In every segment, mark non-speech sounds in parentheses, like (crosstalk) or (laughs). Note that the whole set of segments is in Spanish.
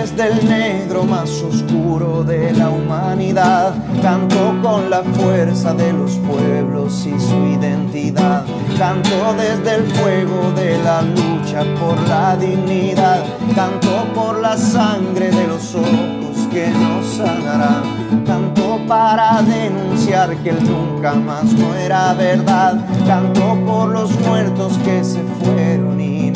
desde el negro más oscuro de la humanidad. Canto con la fuerza de los pueblos y su identidad. Canto desde el fuego de la lucha por la dignidad. Canto por la sangre de los ojos que nos sanarán. Canto para denunciar que el nunca más no era verdad. Canto por los muertos que se fueron y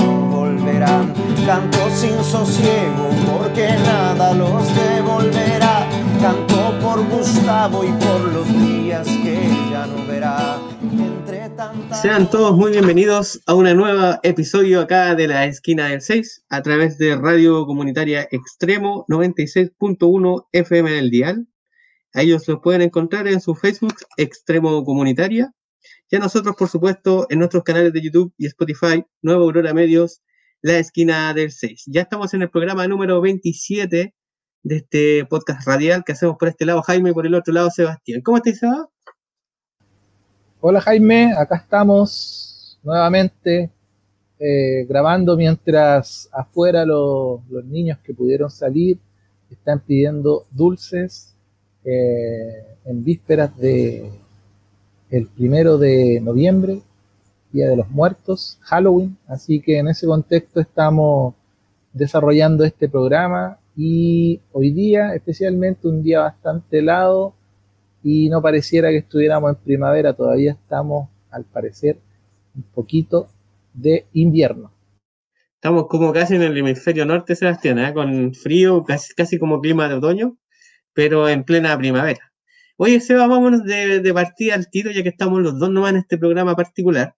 volverán. Canto sin sosiego porque nada los devolverá. Canto por Gustavo y por los días que ya no verá. Entre Sean todos muy bienvenidos a un nuevo episodio acá de la esquina del 6 a través de Radio Comunitaria Extremo 96.1 FM del Dial. A ellos los pueden encontrar en su Facebook Extremo Comunitaria. Y a nosotros, por supuesto, en nuestros canales de YouTube y Spotify, Nueva Aurora Medios la esquina del 6. Ya estamos en el programa número 27 de este podcast radial que hacemos por este lado Jaime y por el otro lado Sebastián. ¿Cómo estás, Sebastián? Hola Jaime, acá estamos nuevamente eh, grabando mientras afuera los niños que pudieron salir están pidiendo dulces eh, en vísperas de el primero de noviembre Día de los Muertos, Halloween, así que en ese contexto estamos desarrollando este programa y hoy día, especialmente un día bastante helado y no pareciera que estuviéramos en primavera, todavía estamos al parecer un poquito de invierno. Estamos como casi en el hemisferio norte, Sebastián, ¿eh? con frío, casi, casi como clima de otoño, pero en plena primavera. Oye, Seba, vámonos de, de partida al tiro, ya que estamos los dos nomás en este programa particular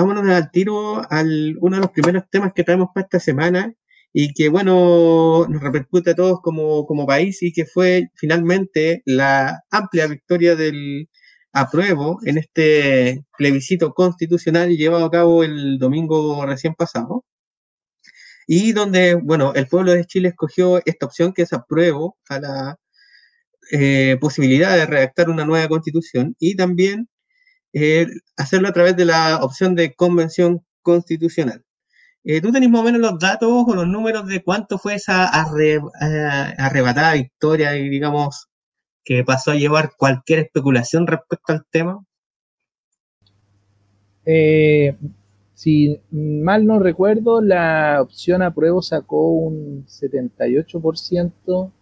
vámonos al tiro al uno de los primeros temas que traemos para esta semana y que, bueno, nos repercute a todos como, como país y que fue finalmente la amplia victoria del apruebo en este plebiscito constitucional llevado a cabo el domingo recién pasado. Y donde, bueno, el pueblo de Chile escogió esta opción que es apruebo a la eh, posibilidad de redactar una nueva constitución y también eh, hacerlo a través de la opción de convención constitucional. Eh, ¿Tú tenés más o menos los datos o los números de cuánto fue esa eh, arrebatada victoria y digamos que pasó a llevar cualquier especulación respecto al tema? si mal no recuerdo, la opción apruebo sacó un 78%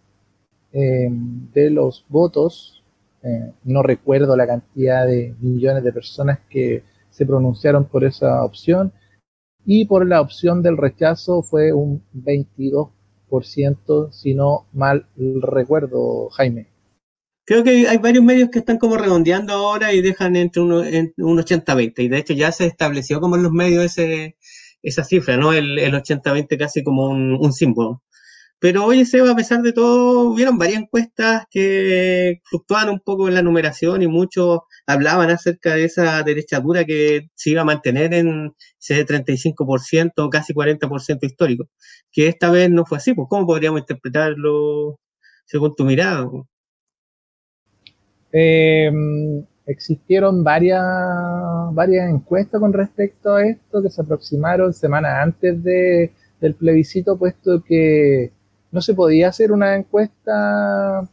de los votos eh, no recuerdo la cantidad de millones de personas que se pronunciaron por esa opción. Y por la opción del rechazo fue un 22%, si no mal recuerdo, Jaime. Creo que hay varios medios que están como redondeando ahora y dejan entre un, un 80-20. Y de hecho ya se estableció como en los medios ese, esa cifra, ¿no? El, el 80-20 casi como un símbolo. Pero oye, Seba, a pesar de todo, hubieron varias encuestas que fluctuaban un poco en la numeración y muchos hablaban acerca de esa derecha dura que se iba a mantener en ese 35%, casi 40% histórico, que esta vez no fue así. Pues, ¿Cómo podríamos interpretarlo según tu mirada? Eh, existieron varias, varias encuestas con respecto a esto que se aproximaron semanas antes de, del plebiscito, puesto que no se podía hacer una encuesta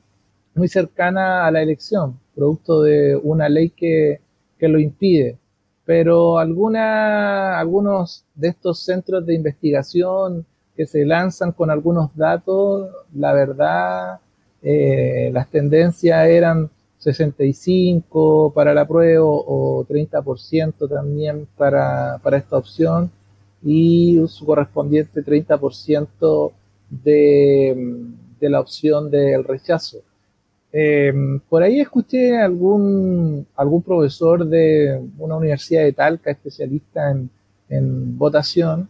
muy cercana a la elección, producto de una ley que, lo impide. Pero alguna, algunos de estos centros de investigación que se lanzan con algunos datos, la verdad, eh, las tendencias eran 65 para la prueba o 30% también para, para esta opción y su correspondiente 30% de, la opción del rechazo. Em, por ahí escuché algún, algún profesor de una universidad de Talca, especialista en, votación,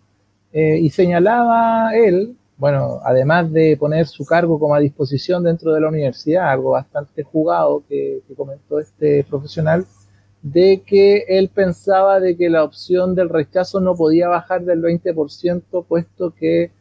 eh, y señalaba él, bueno, además de poner su cargo como a disposición dentro de la universidad, algo bastante jugado que, que comentó este profesional, de que él pensaba de que la opción del rechazo no podía bajar del 20%, puesto que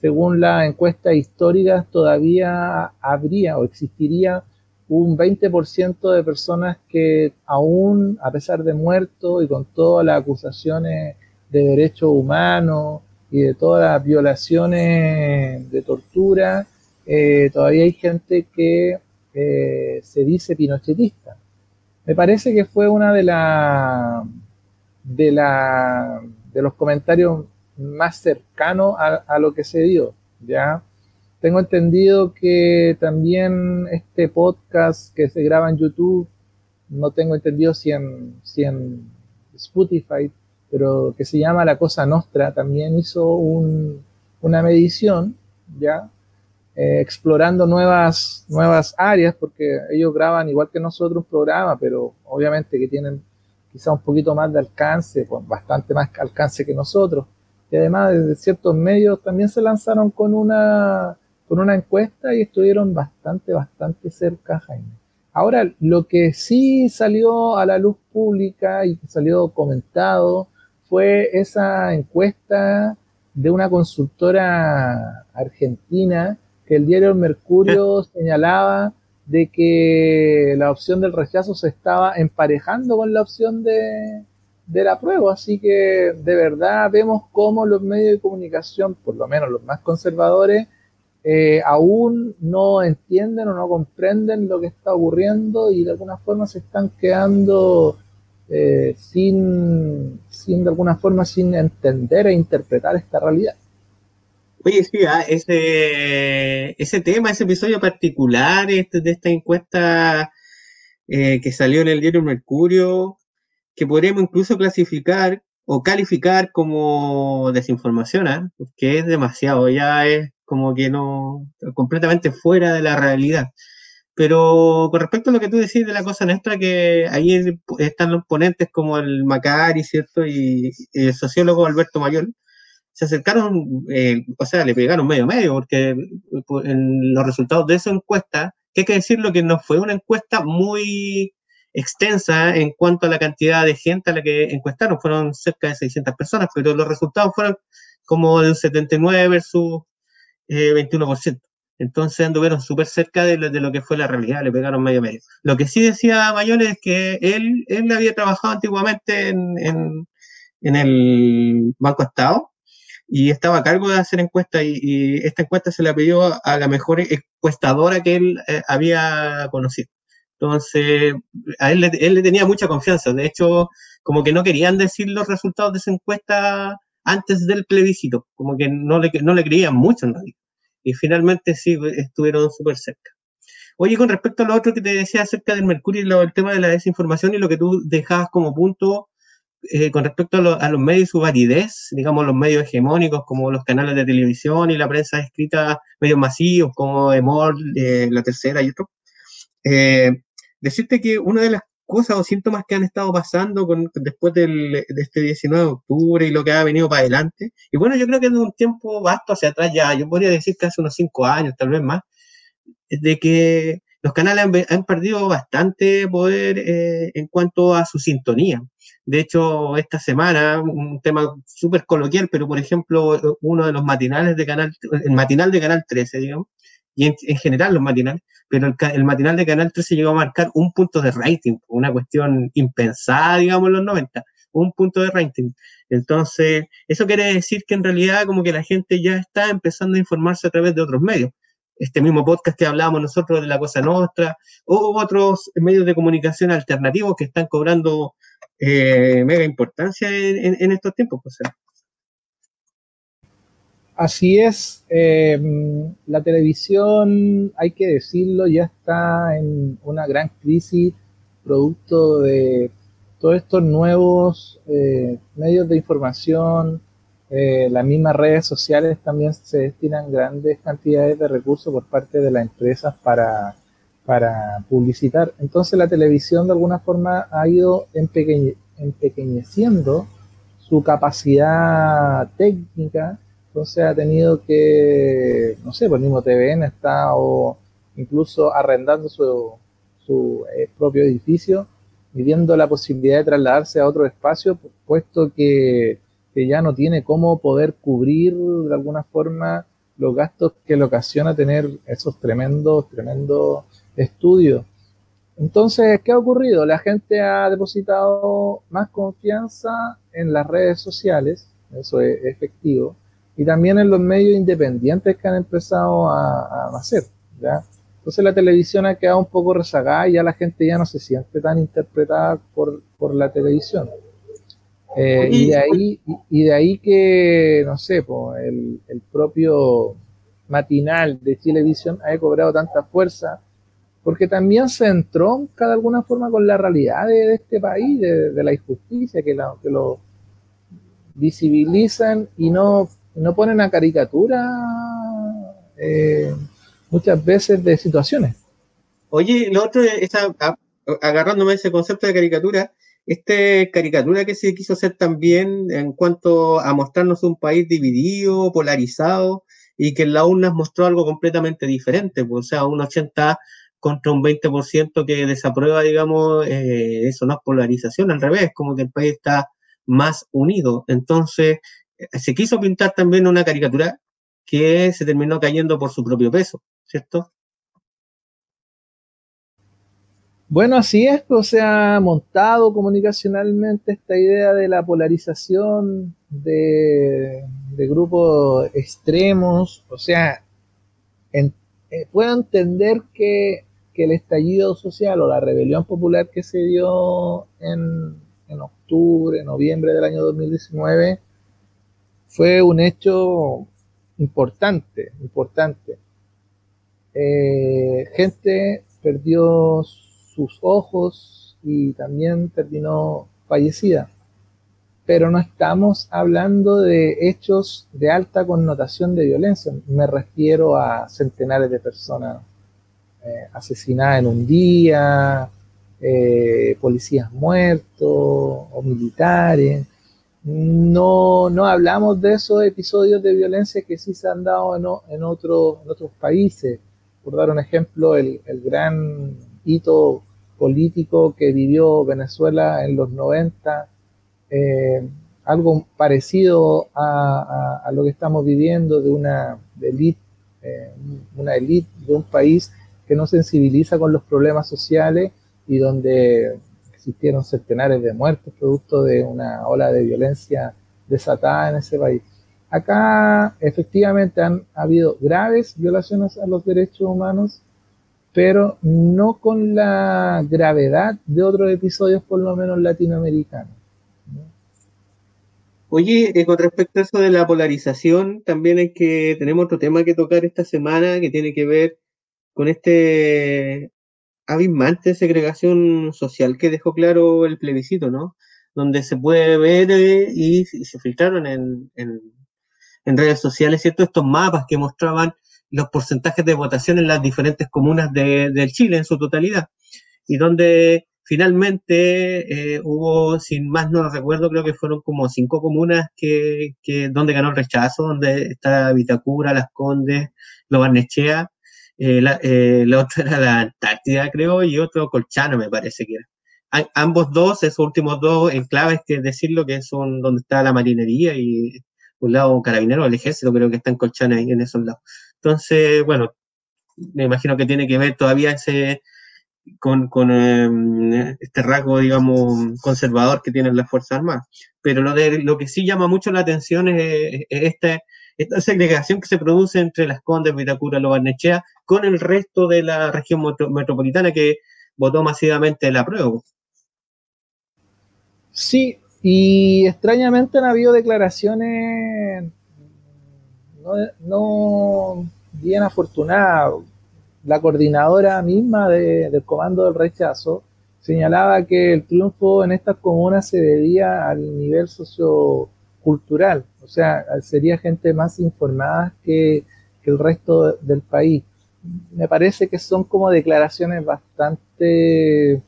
según la encuesta histórica, todavía habría o existiría un 20% de personas que aún, a pesar de muertos y con todas las acusaciones de derechos humanos y de todas las violaciones de tortura, eh, todavía hay gente que eh, se dice pinochetista. Me parece que fue una de la de la de los comentarios más cercanos a, lo que se dio, ¿ya? Tengo entendido que también este podcast que se graba en YouTube, no tengo entendido si en, si en Spotify, pero que se llama La Cosa Nostra, también hizo una medición, ¿ya? Eh, explorando nuevas, nuevas áreas, porque ellos graban igual que nosotros un programa, pero obviamente que tienen quizá un poquito más de alcance, con bastante más alcance que nosotros. Y además desde ciertos medios también se lanzaron con una, con una encuesta y estuvieron bastante, bastante cerca, Jaime. Ahora, lo que sí salió a la luz pública y que salió comentado fue esa encuesta de una consultora argentina que el diario Mercurio (laughs) señalaba de que la opción del rechazo se estaba emparejando con la opción de, la prueba. Así que de verdad vemos cómo los medios de comunicación, por lo menos los más conservadores, eh, aún no entienden o no comprenden lo que está ocurriendo y de alguna forma se están quedando eh, sin, sin, de alguna forma, sin entender e interpretar esta realidad. Oye, sí, ah, ese, ese tema, ese episodio particular este, de esta encuesta eh, que salió en el diario Mercurio, que podríamos incluso clasificar o calificar como desinformación, ¿ah? porque es demasiado, ya es como que no, completamente fuera de la realidad. Pero con respecto a lo que tú decís de la cosa nuestra, que ahí están los ponentes como el Macari, ¿cierto? Y, el sociólogo Alberto Mayor, se acercaron, eh, o sea, le pegaron medio medio, porque en los resultados de esa encuesta, que hay que decirlo que no fue una encuesta muy extensa en cuanto a la cantidad de gente a la que encuestaron, fueron cerca de 600 personas, pero los resultados fueron como de un 79 versus 21%. Eh, Entonces anduvieron súper cerca de lo, que fue la realidad, le pegaron medio medio. Lo que sí decía Mayores es que él, él había trabajado antiguamente en, en, el Banco Estado y estaba a cargo de hacer encuestas y, esta encuesta se la pidió a la mejor encuestadora que él eh, había conocido. Entonces, a él, le tenía mucha confianza. De hecho, como que no querían decir los resultados de esa encuesta antes del plebiscito, como que no le, no le creían mucho en. Y finalmente sí, estuvieron súper cerca. Oye, con respecto a lo otro que te decía acerca del Mercurio y el tema de la desinformación y lo que tú dejabas como punto eh, con respecto a, los medios y su validez, digamos los medios hegemónicos como los canales de televisión y la prensa escrita, medios masivos como Emor, eh, La Tercera y otros, eh, decirte que una de las cosas o síntomas que han estado pasando con, después del, de este 19 de octubre y lo que ha venido para adelante. Y bueno, yo creo que de un tiempo vasto hacia atrás ya, yo podría decir que hace unos cinco años, tal vez más, de que los canales han, perdido bastante poder eh, en cuanto a su sintonía. De hecho, esta semana, un tema súper coloquial, pero por ejemplo, uno de los matinales de Canal, el matinal de Canal 13, digamos, y en, general los matinales, pero el, matinal de Canal 13 llegó a marcar un punto de rating, una cuestión impensada, digamos, en los 90, un punto de rating. Entonces, eso quiere decir que en realidad como que la gente ya está empezando a informarse a través de otros medios. Este mismo podcast que hablábamos nosotros de la Cosa Nostra, o otros medios de comunicación alternativos que están cobrando eh, mega importancia en, estos tiempos. Pues, Así es, em, la televisión, hay que decirlo, ya está en una gran crisis producto de todos estos nuevos eh, medios de información, eh, las mismas redes sociales también se destinan grandes cantidades de recursos por parte de las empresas para, para publicitar. Entonces la televisión de alguna forma ha ido empequeñeciendo su capacidad técnica entonces ha tenido que, no sé, por pues mismo TVN está o incluso arrendando su, su eh, propio edificio y viendo la posibilidad de trasladarse a otro espacio, puesto que, que, ya no tiene cómo poder cubrir de alguna forma los gastos que le ocasiona tener esos tremendos, tremendos estudios. Entonces, ¿qué ha ocurrido? La gente ha depositado más confianza en las redes sociales, eso es efectivo, y también en los medios independientes que han empezado a, a nacer. ¿ya? Entonces la televisión ha quedado un poco rezagada y ya la gente ya no se siente tan interpretada por, por la televisión. Eh, y, de ahí, y de ahí que, no sé, pues, el, el propio matinal de televisión ha cobrado tanta fuerza porque también se entronca de alguna forma con la realidad de, este país, de, la injusticia, que, que lo visibilizan y no, no ponen a caricatura eh, muchas veces de situaciones. Oye, lo otro está agarrándome ese concepto de caricatura, esta caricatura que se quiso hacer también en cuanto a mostrarnos un país dividido, polarizado, y que en la urnas mostró algo completamente diferente, pues, o sea, un 80 contra un 20% que desaprueba, digamos, eh, eso no es polarización, al revés, como que el país está más unido. Entonces, se quiso pintar también una caricatura que se terminó cayendo por su propio peso, ¿cierto? Bueno, así es, pues, se ha montado comunicacionalmente esta idea de la polarización de, grupos extremos, o sea, eh, puedo entender que, el estallido social o la rebelión popular que se dio en, en octubre, noviembre del año 2019, fue un hecho importante, importante. Eh, gente perdió sus ojos y también terminó fallecida. Pero no estamos hablando de hechos de alta connotación de violencia. Me refiero a centenares de personas eh, asesinadas en un día, eh, policías muertos o militares no, no hablamos de esos episodios de violencia que sí se han dado en, en, otros países. Por dar un ejemplo, el, gran hito político que vivió Venezuela en los 90, eh, algo parecido a, lo que estamos viviendo de una élite, eh, una élite de un país que no sensibiliza con los problemas sociales y donde existieron centenares de muertos producto de una ola de violencia desatada en ese país. Acá efectivamente han habido graves violaciones a los derechos humanos, pero no con la gravedad de otros episodios, por lo menos latinoamericanos. Oye, eh, con respecto a eso de la polarización, también hay que, tenemos otro tema que tocar esta semana que tiene que ver con este abismante segregación social que dejó claro el plebiscito, ¿no? Donde se puede ver eh, y, se filtraron en, redes sociales, ¿cierto? Estos mapas que mostraban los porcentajes de votación en las diferentes comunas de, del Chile en su totalidad. Y donde finalmente eh, hubo, sin más no recuerdo, creo que fueron como cinco comunas que, que donde ganó el rechazo, donde está Vitacura, Las Condes, Lobarnechea, eh, la, eh, la, otra era la Antártida, creo, y otro Colchano, me parece que era. ambos dos, esos últimos dos enclaves, que decirlo, que son donde está la marinería y un lado carabinero, el ejército, creo que está en Colchano ahí en esos lados. Entonces, bueno, me imagino que tiene que ver todavía ese con, con em, este rasgo, digamos, conservador que tienen las Fuerzas Armadas. Pero lo, de, lo que sí llama mucho la atención es, es este esta segregación que se produce entre las Condes, Vitacura, Lobarnechea, con el resto de la región metropolitana que votó masivamente la prueba. Sí, y extrañamente han habido declaraciones no, bien afortunadas. La coordinadora misma del Comando del Rechazo señalaba que el triunfo en estas comunas se debía al nivel sociocultural o sea, sería gente más informada que, el resto del país. Me parece que son como declaraciones bastante,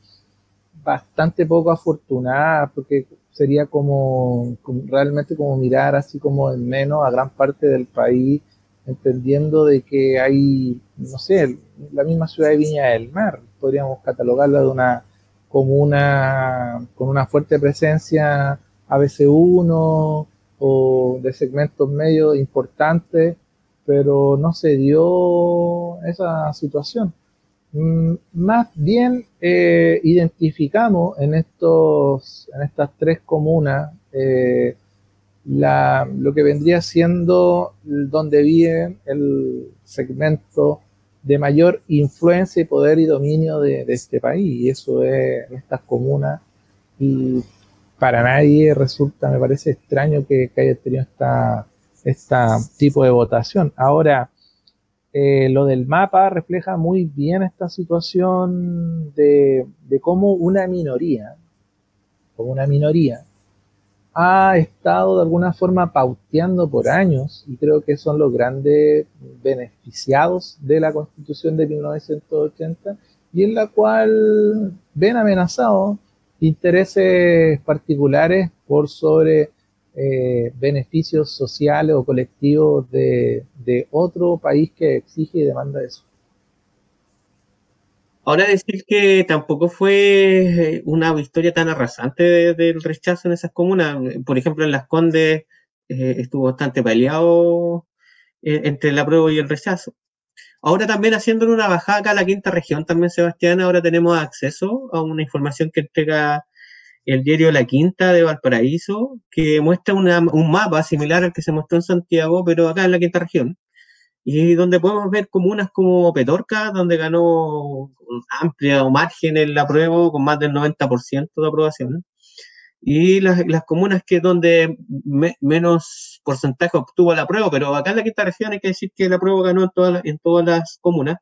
bastante poco afortunadas, porque sería como, realmente como mirar así como en menos a gran parte del país, entendiendo de que hay, no sé, la misma ciudad de Viña del Mar, podríamos catalogarla de una comuna con una fuerte presencia ABC1, o de segmentos medios importantes, pero no se dio esa situación. Mm, más bien eh, identificamos en, estos, en estas tres comunas eh, lo que vendría siendo donde vive el segmento de mayor influencia y poder y dominio de, este país. Y eso es estas comunas. Y para nadie resulta, me parece extraño que, haya tenido esta, tipo de votación. Ahora, eh, lo del mapa refleja muy bien esta situación de, de cómo una minoría, como una minoría, ha estado de alguna forma pauteando por años, y creo que son los grandes beneficiados de la constitución de 1980, y en la cual ven amenazados intereses particulares por sobre eh, beneficios sociales o colectivos de, otro país que exige y demanda eso. Ahora decir que tampoco fue eh, una historia tan arrasante del rechazo en esas comunas. Por ejemplo, en Las Condes eh, estuvo bastante peleado entre el apruebo y el rechazo. Ahora también haciéndole una bajada acá a la quinta región, también Sebastián, ahora tenemos acceso a una información que entrega el diario La Quinta de Valparaíso, que muestra un mapa similar al que se mostró en Santiago, pero acá en la quinta región y donde podemos ver comunas como Petorca, donde ganó amplia margen el apruebo con más del 90% de aprobación, y las, las comunas que donde menos porcentaje obtuvo el apruebo, pero acá en la quinta región hay que decir que el apruebo ganó en todas, en todas las comunas,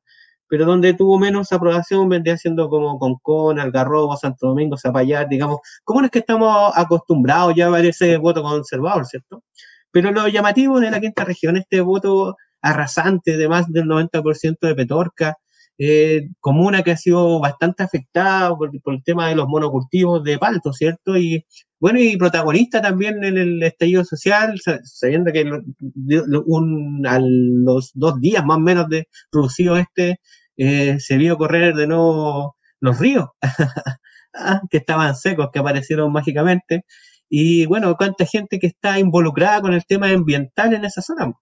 pero donde tuvo menos aprobación vendría siendo como Concón, Algarrobo, Santo Domingo, Zapallar, digamos, comunas que estamos acostumbrados ya a ver ese voto conservador, ¿cierto? Pero lo llamativo de la quinta región, este voto arrasante de más del 90% de Petorca, eh, comuna que ha sido bastante afectada por, el tema de los monocultivos de palto, ¿cierto? Y bueno, y protagonista también en el estallido social, sabiendo que a los dos días más o menos de producido este, eh, se vio correr de nuevo los ríos, (laughs) ah, que estaban secos, que aparecieron mágicamente. Y bueno, cuánta gente que está involucrada con el tema ambiental en esa zona.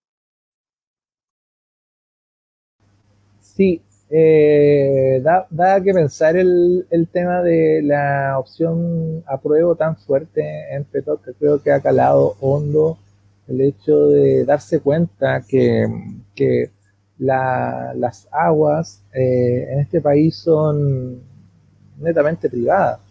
Sí, eh, da, que pensar el, tema de la opción apruebo tan fuerte en que Creo que ha calado hondo el hecho de darse cuenta que, las aguas eh, en este país son netamente privadas.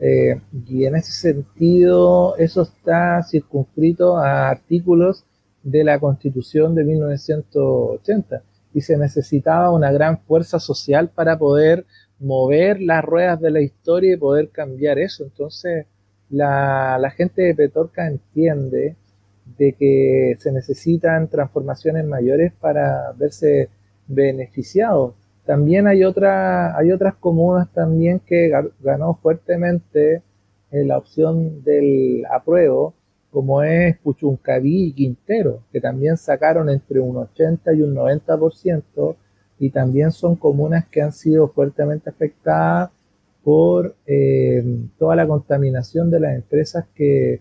Eh, y en ese sentido, eso está circunscrito a artículos de la Constitución de 1980 y se necesitaba una gran fuerza social para poder mover las ruedas de la historia y poder cambiar eso. Entonces, la, gente de Petorca entiende de que se necesitan transformaciones mayores para verse beneficiados. También hay, otra, hay otras comunas también que ganó fuertemente en la opción del apruebo, como es Puchuncaví y Quintero, que también sacaron entre un 80 y un 90%, y también son comunas que han sido fuertemente afectadas por eh, toda la contaminación de las empresas que,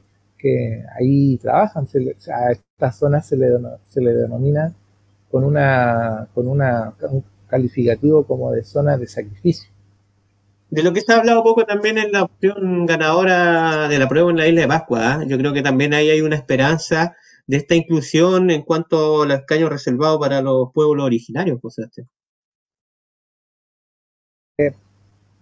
ahí trabajan. a estas zonas se le, se le denomina con, una, con una, un calificativo como de zona de sacrificio. De lo que se ha hablado poco también es la opción ganadora de la prueba en la isla de Pascua. ¿ah? Yo creo que también ahí hay una esperanza de esta inclusión en cuanto al escaño reservado para los pueblos originarios, José eh,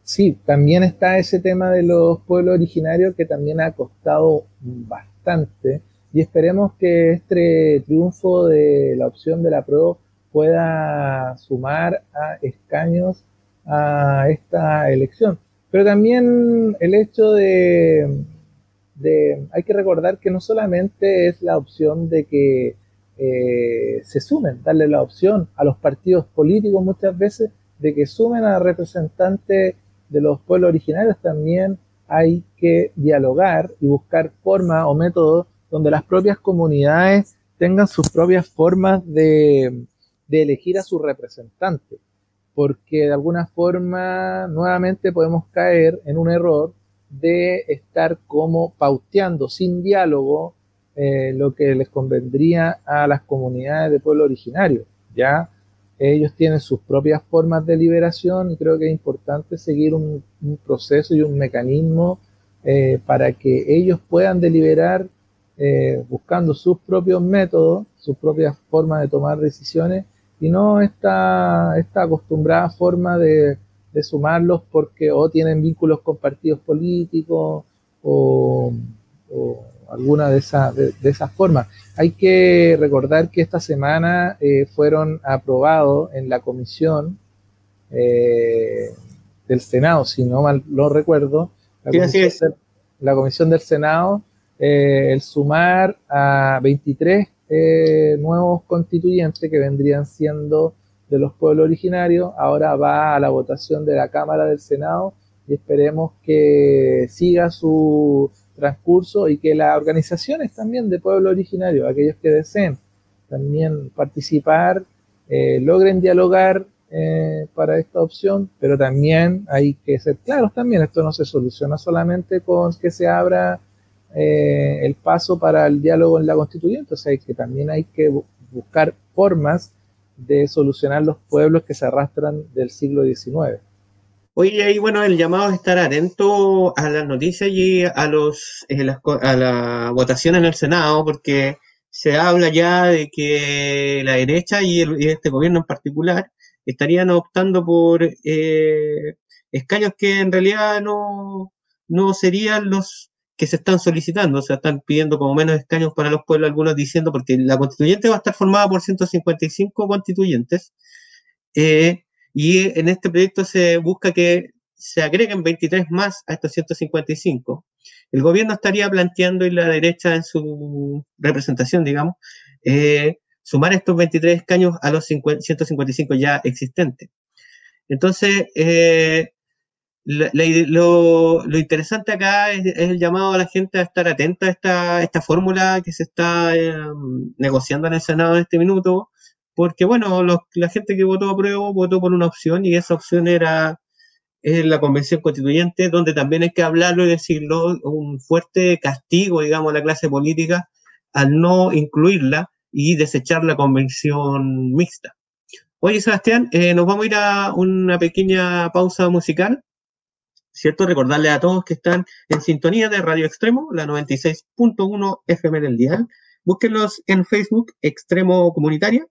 sí, también está ese tema de los pueblos originarios que también ha costado bastante y esperemos que este triunfo de la opción de la prueba pueda sumar a escaños a esta elección. Pero también el hecho de, hay que recordar que no solamente es la opción de que eh, se sumen, darle la opción a los partidos políticos muchas veces de que sumen a representantes de los pueblos originarios, también hay que dialogar y buscar formas o métodos donde las propias comunidades tengan sus propias formas de, de elegir a sus representantes porque de alguna forma nuevamente podemos caer en un error de estar como pauteando sin diálogo eh, lo que les convendría a las comunidades de pueblo originario. Ya ellos tienen sus propias formas de liberación y creo que es importante seguir un, proceso y un mecanismo eh, para que ellos puedan deliberar eh, buscando sus propios métodos, sus propias formas de tomar decisiones y no esta, esta acostumbrada forma de, sumarlos porque o tienen vínculos con partidos políticos o, alguna de, esas de, esas formas. Hay que recordar que esta semana eh, fueron aprobados en la comisión eh, del Senado, si no mal lo recuerdo, la, comisión, la comisión del Senado, eh, el sumar a 23 eh, nuevos constituyentes que vendrían siendo de los pueblos originarios, ahora va a la votación de la Cámara del Senado y esperemos que siga su transcurso y que las organizaciones también de pueblo originario, aquellos que deseen también participar, eh, logren dialogar eh, para esta opción, pero también hay que ser claros también, esto no se soluciona solamente con que se abra eh, el paso para el diálogo en la constituyente, o sea, que también hay que buscar formas de solucionar los pueblos que se arrastran del siglo XIX. Oye, ahí bueno, el llamado es estar atento a las noticias y a los eh, a la votación en el Senado, porque se habla ya de que la derecha y, este gobierno en particular estarían optando por eh, escaños que en realidad no, no serían los que se están solicitando, o sea, están pidiendo como menos escaños para los pueblos, algunos diciendo, porque la constituyente va a estar formada por 155 constituyentes, eh, y en este proyecto se busca que se agreguen 23 más a estos 155. El gobierno estaría planteando, y la derecha en su representación, digamos, eh, sumar estos 23 escaños a los 155 ya existentes. Entonces, eh, lo, interesante acá es, el llamado a la gente a estar atenta a esta, esta fórmula que se está em, negociando en el Senado en este minuto, porque bueno, la gente que votó a prueba votó por una opción y esa opción era la convención constituyente, donde también hay que hablarlo y decirlo, un fuerte castigo, digamos, a la clase política al no incluirla y desechar la convención mixta. Oye, Sebastián, eh, nos vamos a ir a una pequeña pausa musical ¿cierto? Recordarle a todos que están en sintonía de Radio Extremo, la 96.1 FM del dial. Búsquenlos en Facebook, Extremo Comunitaria,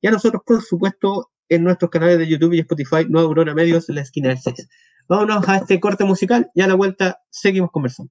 y a nosotros, por supuesto, en nuestros canales de YouTube y Spotify, Nueva Aurora Medios, la esquina del 6. Vámonos a este corte musical y a la vuelta seguimos conversando.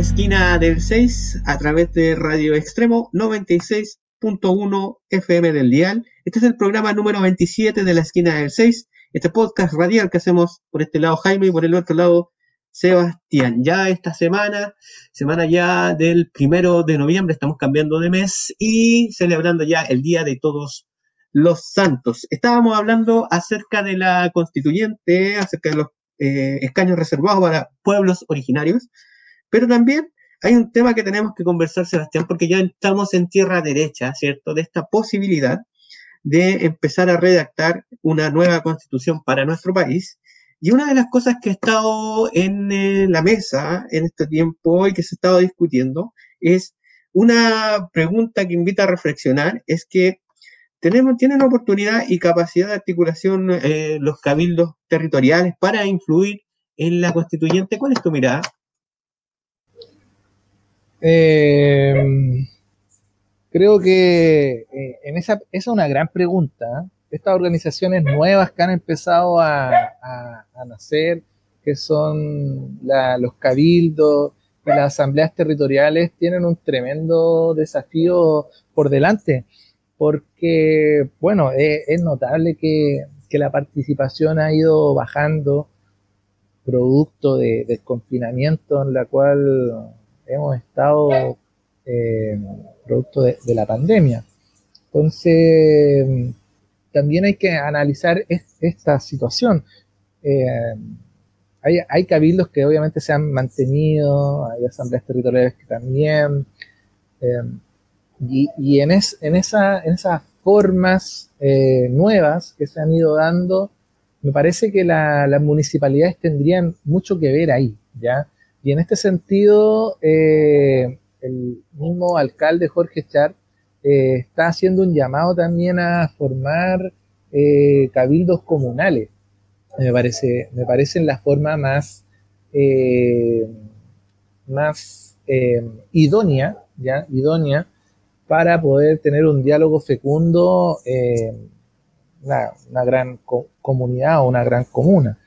Esquina del 6 a través de Radio Extremo 96.1 FM del Dial. Este es el programa número 27 de la esquina del 6 este podcast radial que hacemos por este lado Jaime y por el otro lado Sebastián. Ya esta semana, semana ya del primero de noviembre, estamos cambiando de mes y celebrando ya el Día de Todos los Santos. Estábamos hablando acerca de la constituyente, acerca de los eh, escaños reservados para pueblos originarios, pero también hay un tema que tenemos que conversar, Sebastián, porque ya estamos en tierra derecha, ¿cierto? De esta posibilidad de empezar a redactar una nueva constitución para nuestro país. Y una de las cosas que ha estado en eh, la mesa en este tiempo y que se ha estado discutiendo es una pregunta que invita a reflexionar, es que tenemos, tienen oportunidad y capacidad de articulación eh, los cabildos territoriales para influir en la constituyente. ¿Cuál es tu mirada? Eh, creo que eh, en esa, esa, es una gran pregunta. Estas organizaciones nuevas que han empezado a, nacer, que son los cabildos y las asambleas territoriales, tienen un tremendo desafío por delante, porque, bueno, es, es notable que, que, la participación ha ido bajando producto de, del confinamiento en la cual hemos estado eh, producto de, la pandemia. Entonces, también hay que analizar esta situación. Eh, hay, cabildos que obviamente se han mantenido, hay asambleas territoriales que también, eh, y, en, en, esa, en, esas formas nuevas que se han ido dando, me parece que las municipalidades tendrían mucho que ver ahí, ¿ya? Y en este sentido, eh, el mismo alcalde Jorge Char eh, está haciendo un llamado también a formar eh, cabildos comunales. Me parece, me parece la forma más, más idónea, ¿ya? idónea para poder tener un diálogo fecundo, una, una, gran comunidad o una gran comuna.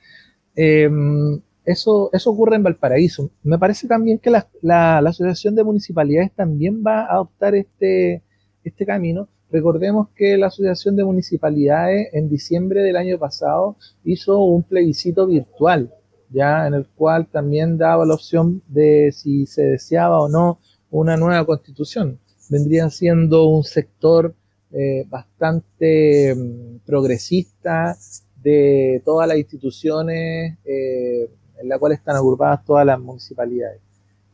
Eso, eso ocurre en Valparaíso. Me parece también que la, la, Asociación de Municipalidades también va a adoptar este, este camino. Recordemos que la Asociación de Municipalidades en diciembre del año pasado hizo un plebiscito virtual, ya en el cual también daba la opción de si se deseaba o no una nueva constitución. Vendrían siendo un sector eh, bastante mm, progresista de todas las instituciones eh, en la cual están agrupadas todas las municipalidades.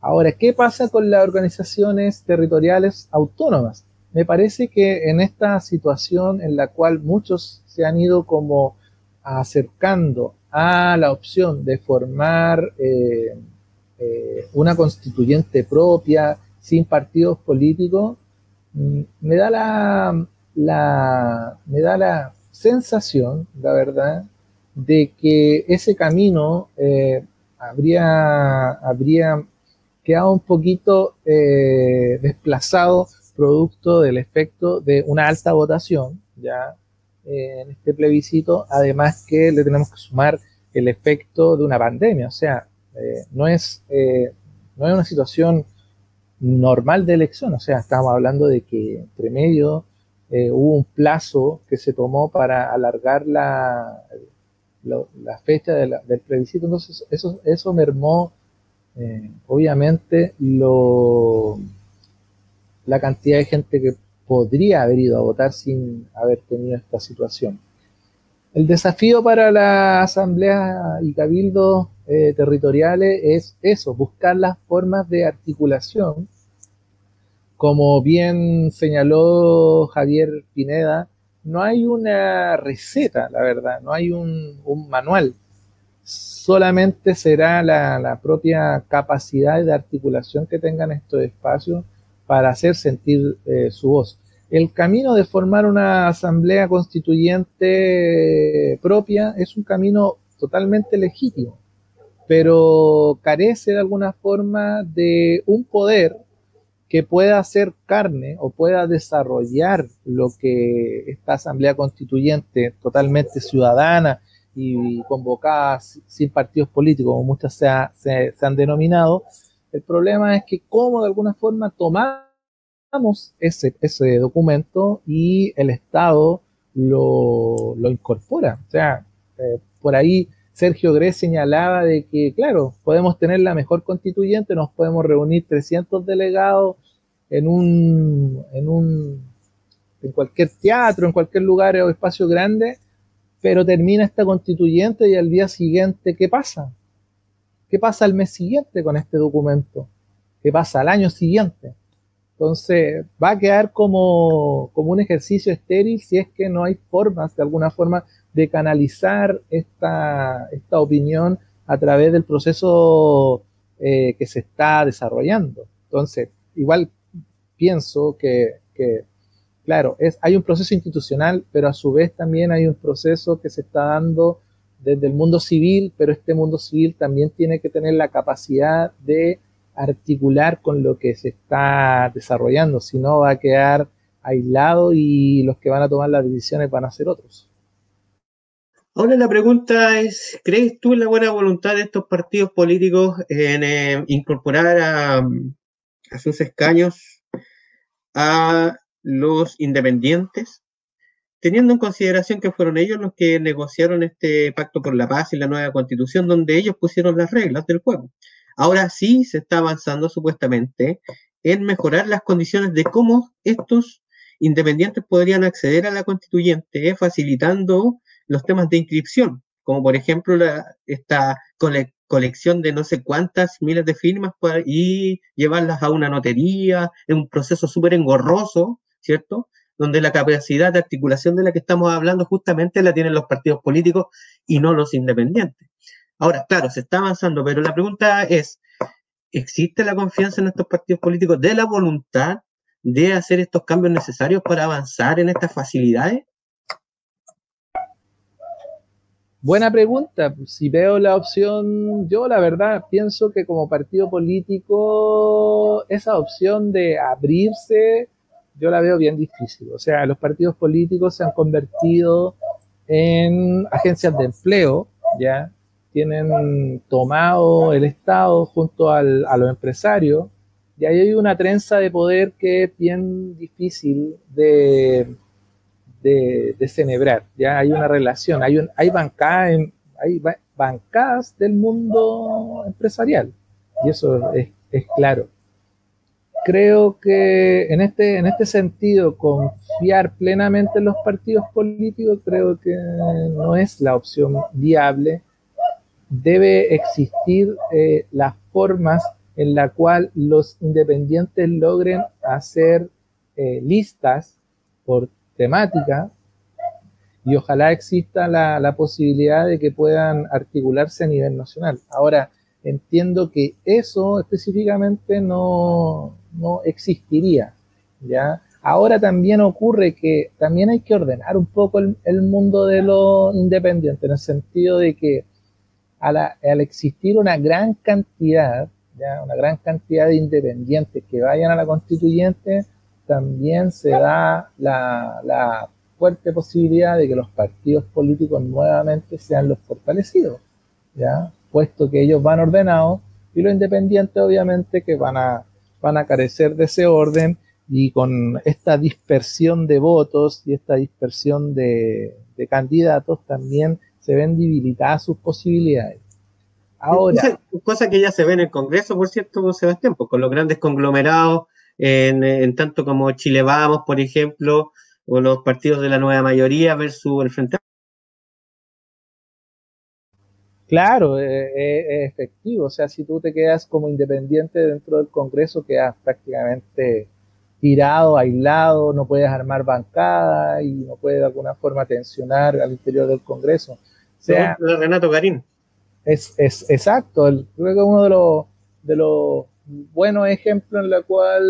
Ahora, ¿qué pasa con las organizaciones territoriales autónomas? Me parece que en esta situación en la cual muchos se han ido como acercando a la opción de formar eh, eh, una constituyente propia sin partidos políticos, mm, me da la, la, me da la sensación, la verdad, de que ese camino eh, habría, habría quedado un poquito eh, desplazado producto del efecto de una alta votación ya eh, en este plebiscito, además que le tenemos que sumar el efecto de una pandemia, o sea, no, es, no es una situación normal de elección, o sea, estamos hablando de que entre medio hubo un plazo que se tomó para alargar la, la fecha del plebiscito, entonces eso, eso mermó eh, obviamente lo, la cantidad de gente que podría haber ido a votar sin haber tenido esta situación. El desafío para la asamblea y cabildos eh, territoriales es eso, buscar las formas de articulación. Como bien señaló Javier Pineda, no hay una receta, la verdad, no hay un, manual. Solamente será la, propia capacidad de articulación que tengan estos espacios para hacer sentir eh, su voz. El camino de formar una asamblea constituyente propia es un camino totalmente legítimo, pero carece de alguna forma de un poder que pueda hacer carne o pueda desarrollar lo que esta asamblea constituyente totalmente ciudadana y convocada sin partidos políticos, como muchas se, se, han denominado, el problema es que cómo de alguna forma tomamos ese, ese documento y el Estado lo, lo incorpora. O sea, eh, por ahí Sergio Gres señalaba de que, claro, podemos tener la mejor constituyente, nos podemos reunir 300 delegados en un, en un, en cualquier teatro, en cualquier lugar o espacio grande, pero termina esta constituyente y al día siguiente, ¿qué pasa? ¿Qué pasa al mes siguiente con este documento? ¿Qué pasa al año siguiente? Entonces, va a quedar como, como un ejercicio estéril si es que no hay formas, de alguna forma, de canalizar esta, esta opinión a través del proceso eh, que se está desarrollando. Entonces, igual pienso que, que claro, es, hay un proceso institucional, pero a su vez también hay un proceso que se está dando desde el mundo civil, pero este mundo civil también tiene que tener la capacidad de articular con lo que se está desarrollando, si no va a quedar aislado y los que van a tomar las decisiones van a ser otros. Ahora la pregunta es, ¿crees tú en la buena voluntad de estos partidos políticos en eh, incorporar a, sus escaños a los independientes, teniendo en consideración que fueron ellos los que negociaron este pacto por la paz y la nueva constitución, donde ellos pusieron las reglas del juego? Ahora sí se está avanzando supuestamente en mejorar las condiciones de cómo estos independientes podrían acceder a la constituyente, facilitando los temas de inscripción, como por ejemplo esta colección de no sé cuántas miles de firmas y llevarlas a una notería, en un proceso súper engorroso, ¿cierto? Donde la capacidad de articulación de la que estamos hablando justamente la tienen los partidos políticos y no los independientes. Ahora, claro, se está avanzando, pero la pregunta es, ¿existe la confianza en estos partidos políticos de la voluntad de hacer estos cambios necesarios para avanzar en estas facilidades? Buena pregunta. Si veo la opción, yo la verdad pienso que como partido político, esa opción de abrirse, yo la veo bien difícil. O sea, los partidos políticos se han convertido en agencias de empleo, ¿ya? Tienen tomado el Estado junto al, a los empresarios, y ahí hay una trenza de poder que es bien difícil de de, de celebrar, ya hay una relación, hay, un, hay, bancadas hay bancadas del mundo empresarial y eso es, es, claro. Creo que en este, en este sentido, confiar plenamente en los partidos políticos creo que no es la opción viable. Debe existir eh, las formas en la cual los independientes logren hacer eh, listas por temática y ojalá exista la, posibilidad de que puedan articularse a nivel nacional. Ahora, entiendo que eso específicamente no, no existiría, ¿ya? Ahora también ocurre que también hay que ordenar un poco el, mundo de lo independiente, en el sentido de que al existir una gran cantidad, ¿ya? una gran cantidad de independientes que vayan a la constituyente, también se da la, fuerte posibilidad de que los partidos políticos nuevamente sean los fortalecidos, ¿ya? puesto que ellos van ordenados y los independientes obviamente que van a, van a carecer de ese orden y con esta dispersión de votos y esta dispersión de, candidatos también se ven debilitadas sus posibilidades. Ahora, cosa, que ya se ve en el Congreso, por cierto, Sebastián, pues con los grandes conglomerados en, tanto como Chile Vamos, por ejemplo, o los partidos de la nueva mayoría versus el Frente Claro, eh, eh, es, efectivo. O sea, si tú te quedas como independiente dentro del Congreso, quedas prácticamente tirado, aislado, no puedes armar bancada y no puedes de alguna forma tensionar al interior del Congreso. O sea, Renato Garín. Es, es exacto. creo que uno de los, de los buenos ejemplos en la cual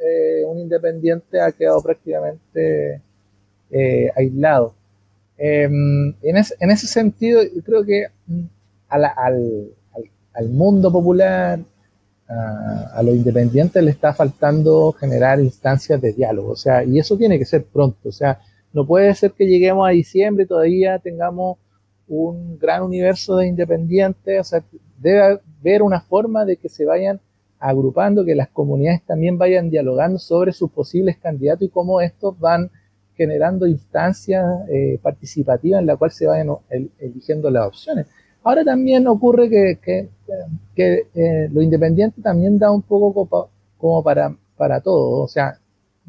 eh, un independiente ha quedado prácticamente eh, aislado. Em, en, ese sentido, creo que mm, al, mundo popular, a, a, los independientes le está faltando generar instancias de diálogo, o sea, y eso tiene que ser pronto, o sea, no puede ser que lleguemos a diciembre y todavía tengamos un gran universo de independientes, o sea, debe haber una forma de que se vayan agrupando, que las comunidades también vayan dialogando sobre sus posibles candidatos y cómo estos van generando instancias eh, participativas en la cual se vayan eligiendo las opciones. Ahora también ocurre que, que, eh, lo independiente también da un poco como, para, para todo. O sea,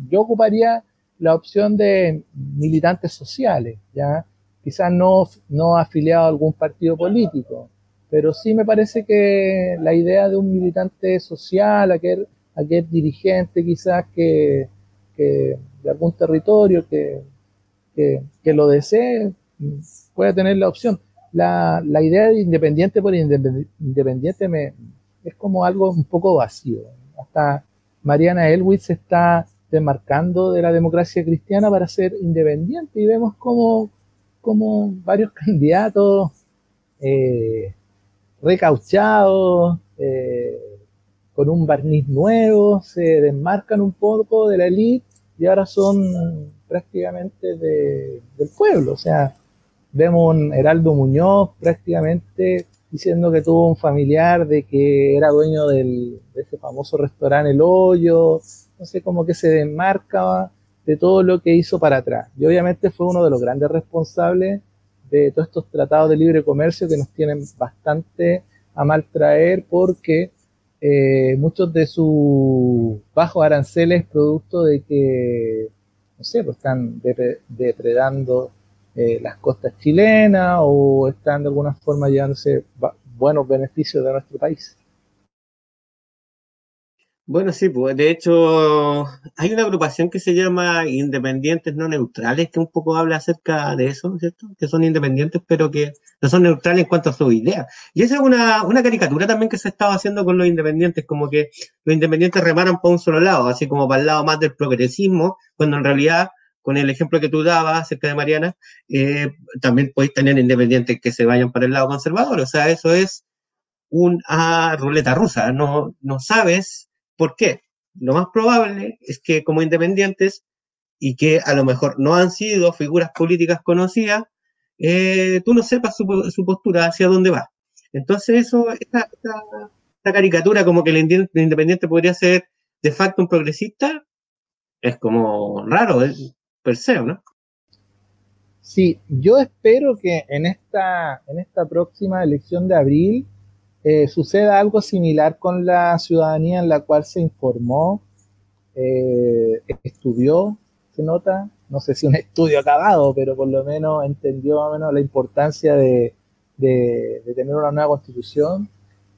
yo ocuparía la opción de militantes sociales, ¿ya? Quizás no, no afiliado a algún partido político, pero sí me parece que la idea de un militante social, aquel, aquel dirigente quizás que, que de algún territorio que, que, lo desee, puede tener la opción. La, la idea de independiente por independiente me, es como algo un poco vacío. Hasta Mariana Elwitz se está demarcando de la democracia cristiana para ser independiente y vemos como, como varios (laughs) candidatos eh, recauchados, eh, con un barniz nuevo, se desmarcan un poco de la élite y ahora son prácticamente de, del pueblo. O sea, vemos un Heraldo Muñoz prácticamente diciendo que tuvo un familiar de que era dueño del, de ese famoso restaurante El Hoyo, no sé, como que se desmarcaba de todo lo que hizo para atrás. Y obviamente fue uno de los grandes responsables de todos estos tratados de libre comercio que nos tienen bastante a mal traer porque eh, muchos de sus bajos aranceles producto de que, no sé, pues están depredando eh, las costas chilenas o están de alguna forma llevándose buenos beneficios de nuestro país. Bueno, sí, pues de hecho hay una agrupación que se llama Independientes No Neutrales que un poco habla acerca de eso, ¿cierto? Que son independientes pero que no son neutrales en cuanto a sus ideas. Y esa es una, una caricatura también que se estaba haciendo con los independientes, como que los independientes remaran para un solo lado, así como para el lado más del progresismo, cuando en realidad, con el ejemplo que tú dabas acerca de Mariana, eh, también podéis tener independientes que se vayan para el lado conservador. O sea, eso es una ruleta rusa, no, no sabes ¿Por qué? Lo más probable es que como independientes y que a lo mejor no han sido figuras políticas conocidas, eh, tú no sepas su, postura hacia dónde va. Entonces eso, esta, caricatura como que el independiente podría ser de facto un progresista, es como raro, es per se, ¿no? Sí, yo espero que en esta, en esta próxima elección de abril eh, suceda algo similar con la ciudadanía en la cual se informó, eh, estudió, se nota, no sé si un (laughs) estudio acabado, pero por lo menos entendió más o menos la importancia de, tener una nueva constitución.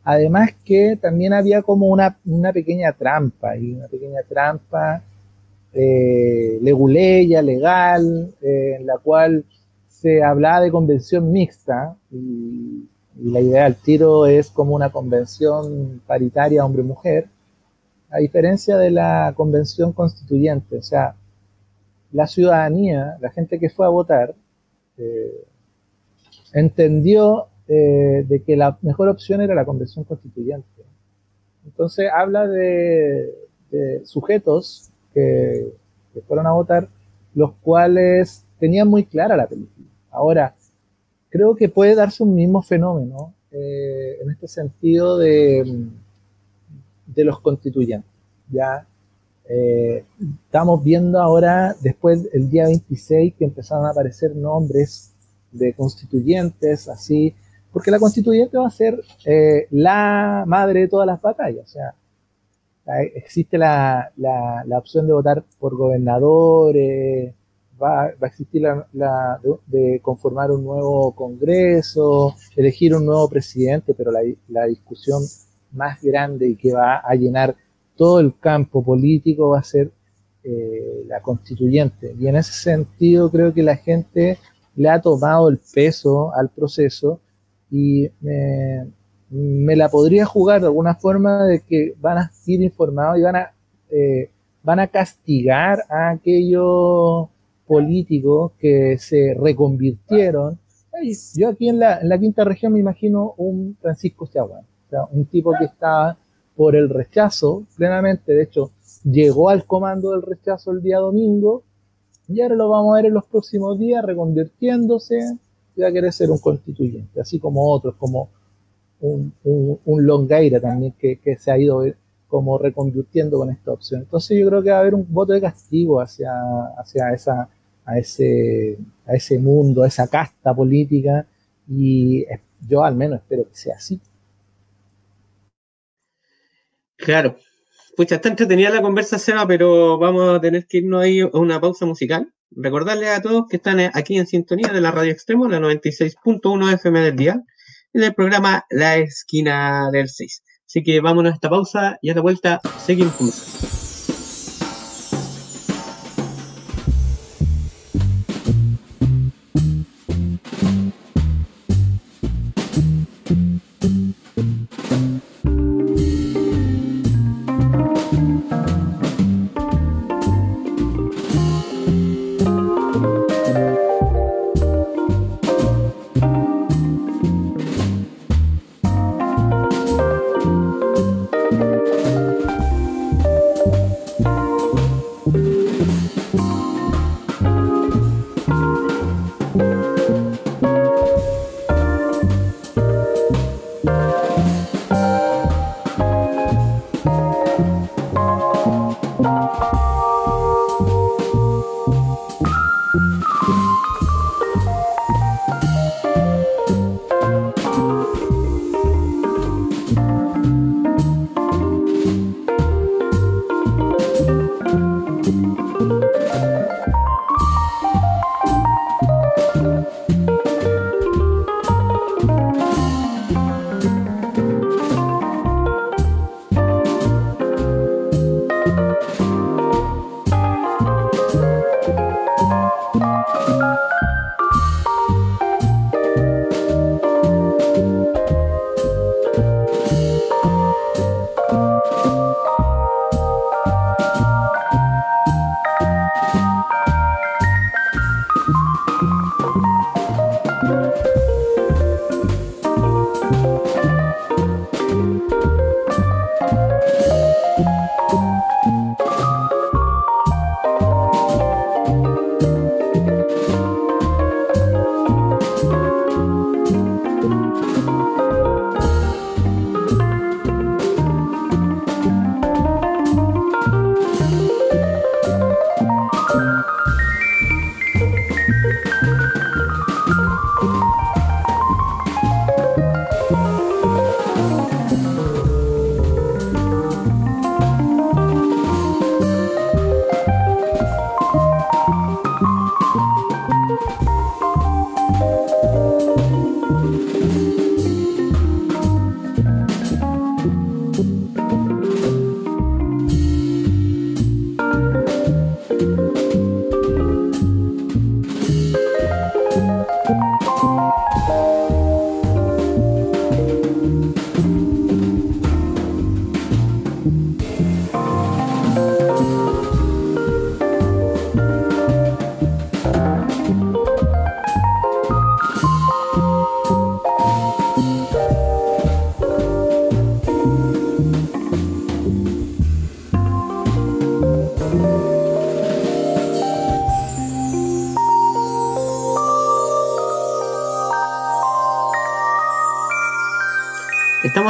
Además que también había como una, pequeña trampa, y una pequeña trampa eh, leguleya, legal, eh, en la cual se hablaba de convención mixta y y la idea del tiro es como una convención paritaria hombre-mujer, a diferencia de la convención constituyente. O sea, la ciudadanía, la gente que fue a votar, eh, entendió eh, de que la mejor opción era la convención constituyente. Entonces habla de, sujetos que, que fueron a votar, los cuales tenían muy clara la película. Ahora, creo que puede darse un mismo fenómeno eh, en este sentido de, los constituyentes. Ya eh, estamos viendo ahora, después del día 26, que empezaron a aparecer nombres de constituyentes, así, porque la constituyente va a ser eh, la madre de todas las batallas. O sea, existe la opción de votar por gobernadores, va, a existir la, de, conformar un nuevo Congreso, elegir un nuevo presidente, pero la, discusión más grande y que va a llenar todo el campo político va a ser eh, la constituyente. Y en ese sentido creo que la gente le ha tomado el peso al proceso y me la podría jugar de alguna forma de que van a ir informados y van a, eh, van a castigar a aquellos políticos que se reconvirtieron. Yo aquí en la, quinta región me imagino un Francisco Chaguán, o sea, un tipo que estaba por el rechazo plenamente, de hecho, llegó al comando del rechazo el día domingo y ahora lo vamos a ver en los próximos días reconvirtiéndose y va a querer ser un constituyente, así como otros, como un, un, también que, que, se ha ido como reconvirtiendo con esta opción. Entonces yo creo que va a haber un voto de castigo hacia, hacia esa a ese, a ese mundo, a esa casta política, y yo al menos espero que sea así. Claro. Pucha, está entretenida la conversa, Seba, pero vamos a tener que irnos ahí a una pausa musical. Recordarles a todos que están aquí en sintonía de la Radio Extremo, la 96.1 FM del día, en el programa La Esquina del 6. Así que vámonos a esta pausa y a la vuelta seguimos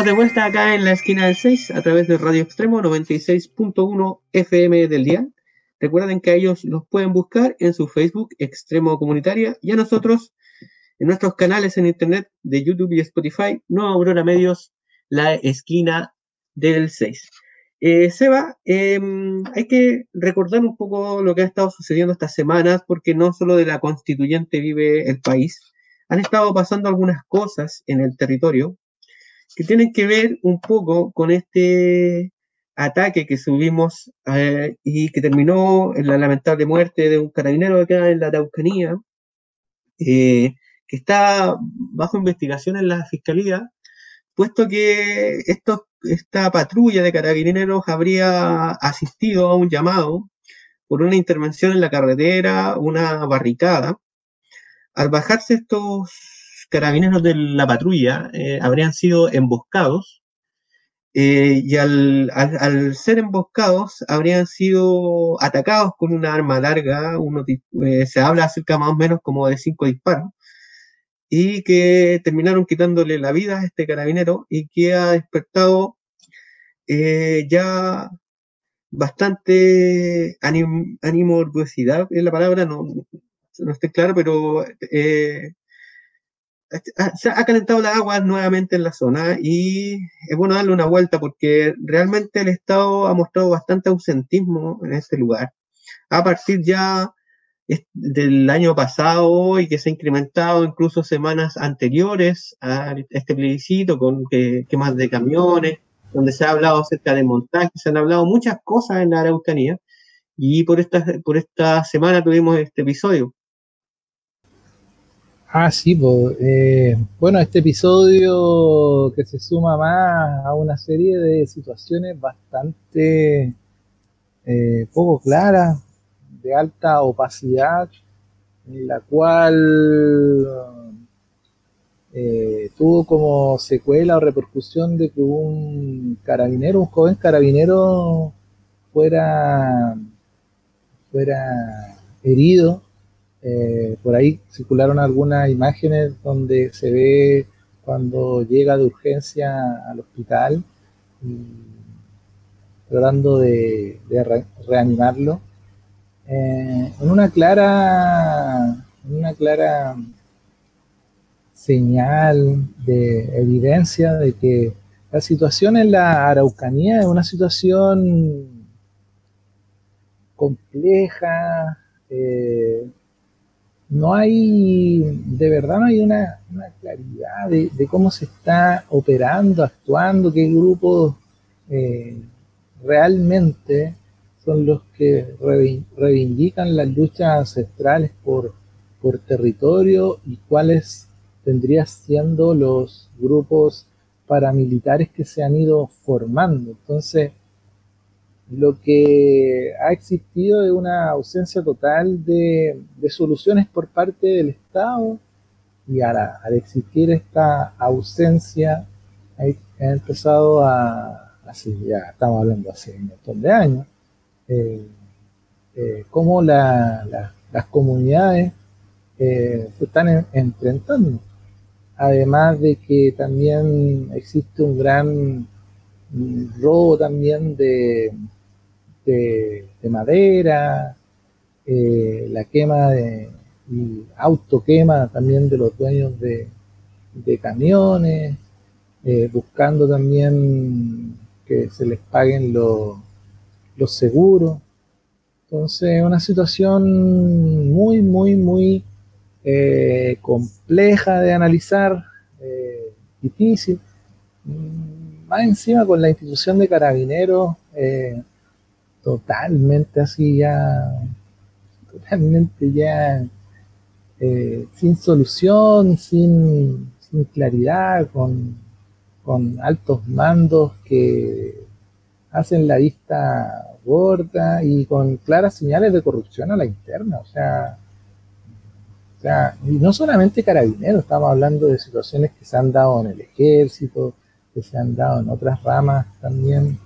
de vuelta acá en la esquina del 6 a través de Radio Extremo 96.1 FM del día. Recuerden que a ellos los pueden buscar en su Facebook Extremo Comunitaria y a nosotros en nuestros canales en internet de YouTube y Spotify, Nueva Aurora Medios, la esquina del 6. Eh, Seba, em, hay que recordar un poco lo que ha estado sucediendo estas semanas, porque no solo de la constituyente vive el país, han estado pasando algunas cosas en el territorio que tienen que ver un poco con este ataque que subimos eh, y que terminó en la lamentable muerte de un carabinero acá en la Araucanía, eh, que está bajo investigación en la fiscalía, puesto que esta patrulla de carabineros habría asistido a un llamado por una intervención en la carretera, una barricada. Al bajarse estos carabineros de la patrulla eh, habrían sido emboscados eh, y al, ser emboscados habrían sido atacados con una arma larga, uno, eh, se habla acerca más o menos como de cinco disparos, y que terminaron quitándole la vida a este carabinero y que ha despertado ya bastante ánimo, animosidad, es la palabra, no, no estoy claro, pero eh, se ha calentado las aguas nuevamente en la zona y es bueno darle una vuelta porque realmente el Estado ha mostrado bastante ausentismo en este lugar. A partir ya del año pasado y que se ha incrementado incluso semanas anteriores a este plebiscito con quemas de camiones, donde se ha hablado acerca de montaje, se han hablado muchas cosas en la Araucanía y por esta, por esta semana tuvimos este episodio. Ah, sí, pues, bueno, este episodio que se suma más a una serie de situaciones bastante eh, poco claras, de alta opacidad, en la cual eh, tuvo como secuela o repercusión de que un carabinero, un joven carabinero, fuera, fuera herido eh, por ahí circularon algunas imágenes donde se ve cuando llega de urgencia al hospital tratando de, reanimarlo. Eh, en una clara, una clara señal de evidencia de que la situación en la Araucanía es una situación compleja, eh, no hay, de verdad no hay una, claridad de, cómo se está operando, actuando, qué grupos eh, realmente son los que reivindican las luchas ancestrales por, por territorio y cuáles tendrían siendo los grupos paramilitares que se han ido formando. Entonces, lo que ha existido es una ausencia total de, soluciones por parte del Estado y al existir esta ausencia ha, empezado a, así ya estamos hablando hace un montón de años, eh, eh, cómo las comunidades eh, se están enfrentando. Además de que también existe un gran mm, robo también de, de, madera, eh, la quema de, y autoquema también de los dueños de, camiones, eh, buscando también que se les paguen los, los seguros. Entonces, una situación muy, muy, muy eh, compleja de analizar, difícil. Más encima con la institución de carabineros, totalmente así ya, totalmente ya eh, sin solución, sin, claridad, con, altos mandos que hacen la vista gorda y con claras señales de corrupción a la interna. O sea, o sea, y no solamente carabineros, estamos hablando de situaciones que se han dado en el ejército, que se han dado en otras ramas también.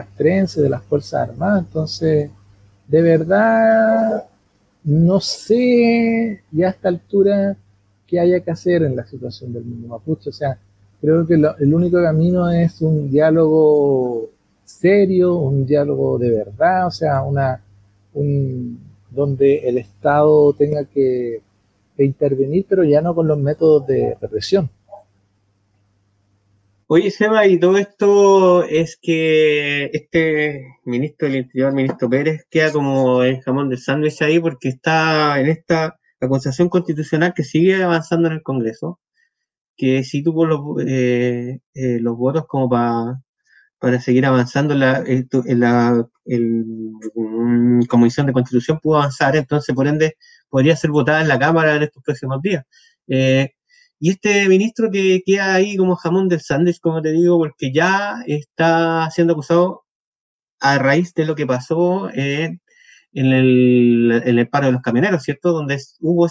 Castrense, de las Fuerzas Armadas. Entonces, de verdad, no sé ya a esta altura qué haya que hacer en la situación del mundo mapuche. O sea, creo que el único camino es un diálogo serio, un diálogo de verdad, o sea, una, un, donde el Estado tenga que intervenir, pero ya no con los métodos de represión. Oye, Seba, y todo esto es que este ministro del Interior, ministro Pérez, queda como el jamón de sándwich ahí porque está en esta acusación constitucional que sigue avanzando en el Congreso, que si tuvo los, eh, eh, los votos como para para seguir avanzando la, en la Comisión de Constitución pudo avanzar, entonces por ende podría ser votada en la Cámara en estos próximos días. Eh, y este ministro que queda ahí como jamón del sándwich, como te digo, porque ya está siendo acusado a raíz de lo que pasó en, el, paro de los camioneros, ¿cierto? Donde hubo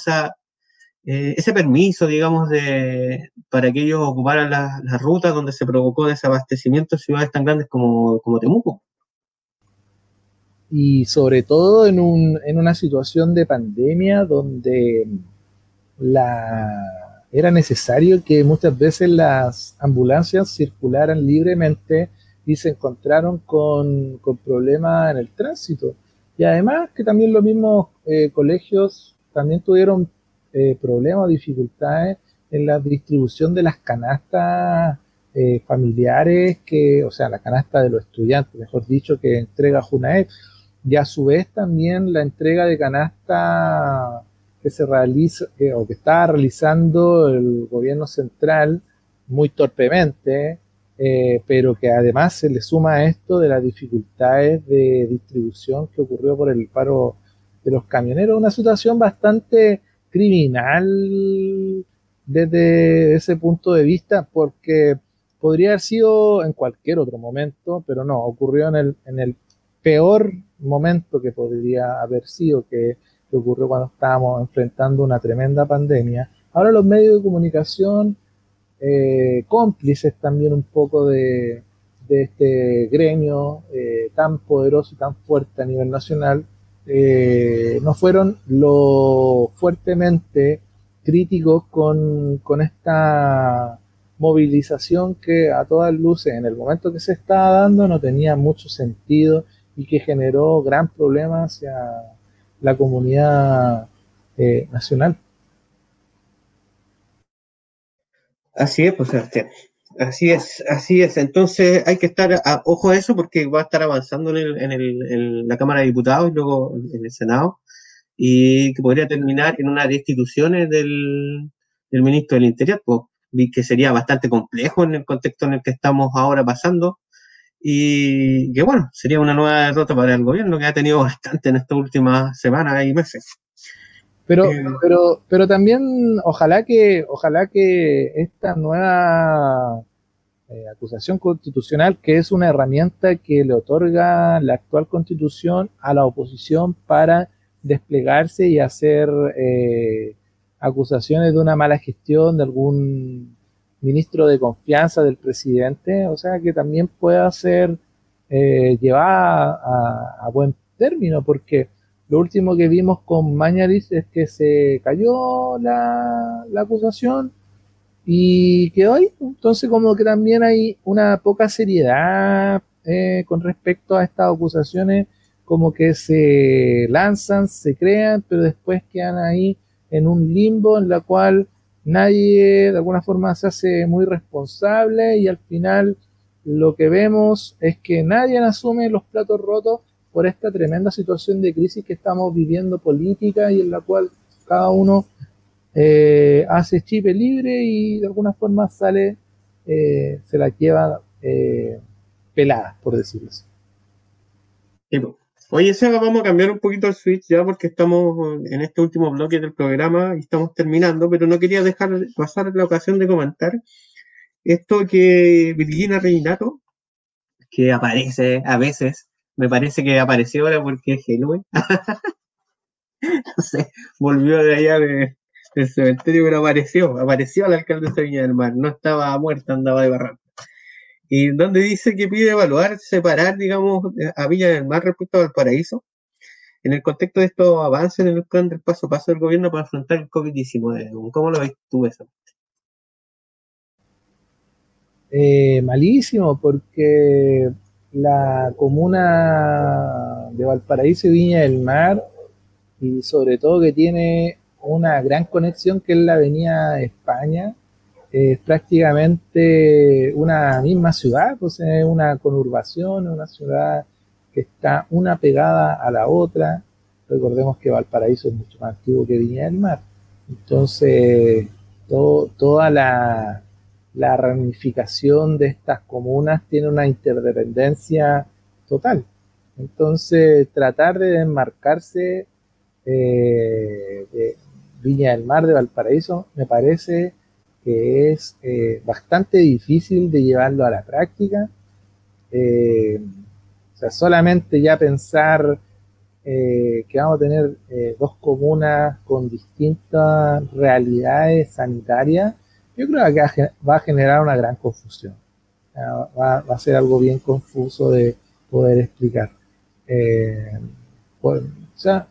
eh, ese permiso, digamos, de, para que ellos ocuparan las la rutas donde se provocó desabastecimiento en ciudades tan grandes como, como Temuco. Y sobre todo en una situación de pandemia donde la era necesario que muchas veces las ambulancias circularan libremente y se encontraron con, problemas en el tránsito. Y además que también los mismos eh, colegios también tuvieron eh, problemas dificultades en la distribución de las canastas eh, familiares, que, o sea, la canasta de los estudiantes, mejor dicho, que entrega Junaed, y a su vez también la entrega de canasta que se realiza o que está realizando el gobierno central muy torpemente, eh, pero que además se le suma a esto de las dificultades de distribución que ocurrió por el paro de los camioneros, una situación bastante criminal desde ese punto de vista, porque podría haber sido en cualquier otro momento, pero no, ocurrió en el, en el peor momento que podría haber sido, que, que ocurrió cuando estábamos enfrentando una tremenda pandemia. Ahora los medios de comunicación eh, cómplices también un poco de, este gremio eh, tan poderoso y tan fuerte a nivel nacional, eh, no fueron lo fuertemente críticos con, esta movilización que a todas luces en el momento que se estaba dando no tenía mucho sentido y que generó gran problema hacia la comunidad nacional. Así es, pues Sebastián. Así es, así es. Entonces hay que estar a, ojo a eso porque va a estar avanzando en, la Cámara de Diputados y luego en el Senado y que podría terminar en una destituciones del, del ministro del Interior, pues, que sería bastante complejo en el contexto en el que estamos ahora pasando y que bueno, sería una nueva derrota para el gobierno que ha tenido bastante en estas últimas semanas y meses. Pero, eh, pero, pero también ojalá que, ojalá que esta nueva eh, acusación constitucional, que es una herramienta que le otorga la actual constitución a la oposición para desplegarse y hacer eh, acusaciones de una mala gestión de algún ministro de confianza del presidente, o sea, que también pueda ser llevada a, a buen término, porque lo último que vimos con Mañaris es que se cayó la, acusación y quedó ahí. Entonces como que también hay una poca seriedad eh, con respecto a estas acusaciones, como que se lanzan, se crean, pero después quedan ahí en un limbo en la cual nadie de alguna forma se hace muy responsable y al final lo que vemos es que nadie asume los platos rotos por esta tremenda situación de crisis que estamos viviendo política y en la cual cada uno eh, hace chip libre y de alguna forma sale, eh, se la lleva eh, pelada, por decirlo así. Oye, Seba, vamos a cambiar un poquito el switch ya porque estamos en este último bloque del programa y estamos terminando, pero no quería dejar pasar la ocasión de comentar esto que Virginia Reinato, que aparece a veces me parece que apareció ahora porque es Halloween. (laughs) no sé, volvió de allá del cementerio, pero apareció, apareció la alcaldesa de Viña del Mar, no estaba muerta, andaba de barranco. Y donde dice que pide evaluar, separar, digamos, a Viña del Mar respecto al paraíso, en el contexto de estos avances en el plan del paso a paso del gobierno para afrontar el COVID-19. ¿Cómo lo ves tú eso? Eh, malísimo, porque la comuna de Valparaíso y Viña del Mar, y sobre todo que tiene una gran conexión que es la Avenida España, es prácticamente una misma ciudad, pues es una conurbación, una ciudad que está una pegada a la otra. Recordemos que Valparaíso es mucho más antiguo que Viña del Mar. Entonces, toda la, la ramificación de estas comunas tiene una interdependencia total. Entonces, tratar de desmarcarse eh, de Viña del Mar, de Valparaíso, me parece que es eh, bastante difícil de llevarlo a la práctica. Eh, o sea, solamente ya pensar que vamos a tener dos comunas con distintas realidades sanitarias yo creo que va a generar una gran confusión. Va, a ser algo bien confuso de poder explicar. Eh, o sea,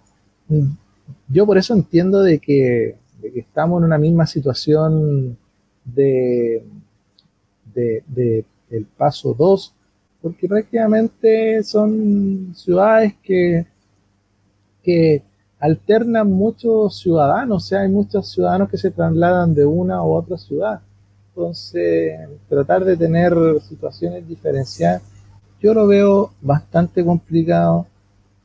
yo por eso entiendo de que, estamos en una misma situación de, de, el paso 2, porque prácticamente son ciudades que que alternan muchos ciudadanos, o sea, hay muchos ciudadanos que se trasladan de una u otra ciudad. Entonces, tratar de tener situaciones diferenciadas, yo lo veo bastante complicado.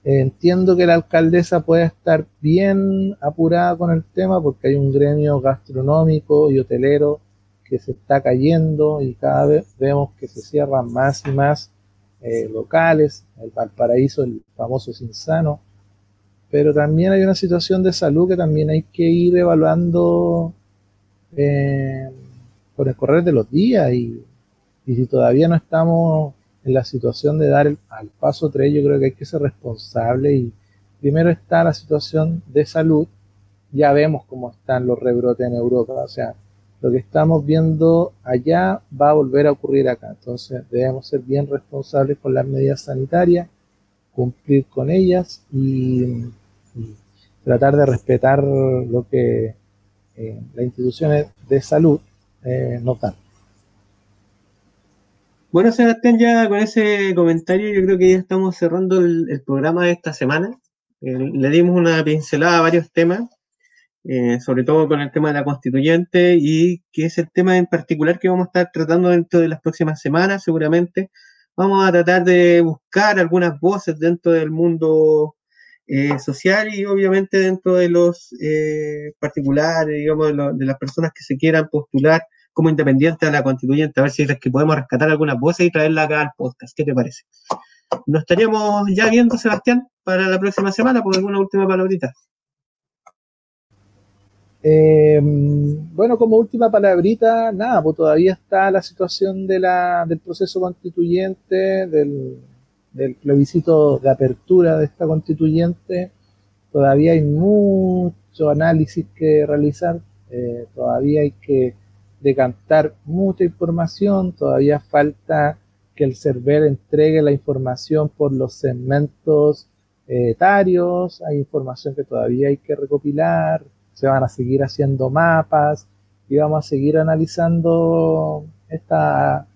Entiendo que la alcaldesa pueda estar bien apurada con el tema porque hay un gremio gastronómico y hotelero que se está cayendo y cada vez vemos que se cierran más y más eh, locales, el Valparaíso, el famoso Cinsano, pero también hay una situación de salud que también hay que ir evaluando eh, con el correr de los días y, si todavía no estamos en la situación de dar al paso 3, yo creo que hay que ser responsable y primero está la situación de salud, ya vemos cómo están los rebrotes en Europa, o sea, lo que estamos viendo allá va a volver a ocurrir acá. Entonces debemos ser bien responsables con las medidas sanitarias, cumplir con ellas y, tratar de respetar lo que eh, las instituciones de salud eh, nos dan. Bueno, Sebastián, ya con ese comentario yo creo que ya estamos cerrando el, programa de esta semana. Eh, le dimos una pincelada a varios temas eh, sobre todo con el tema de la constituyente y que es el tema en particular que vamos a estar tratando dentro de las próximas semanas seguramente. Vamos a tratar de buscar algunas voces dentro del mundo eh, social y obviamente dentro de los particulares, digamos, de, las personas que se quieran postular como independientes a la constituyente, a ver si es que podemos rescatar algunas voces y traerla acá al podcast. ¿Qué te parece? Nos estaríamos ya viendo, Sebastián, para la próxima semana por alguna última palabrita. Eh, bueno, como última palabrita, nada, pues todavía está la situación de la, del proceso constituyente, del, plebiscito de apertura de esta constituyente. Todavía hay mucho análisis que realizar, eh, todavía hay que decantar mucha información, todavía falta que el server entregue la información por los segmentos etarios, hay información que todavía hay que recopilar, se van a seguir haciendo mapas y vamos a seguir analizando esta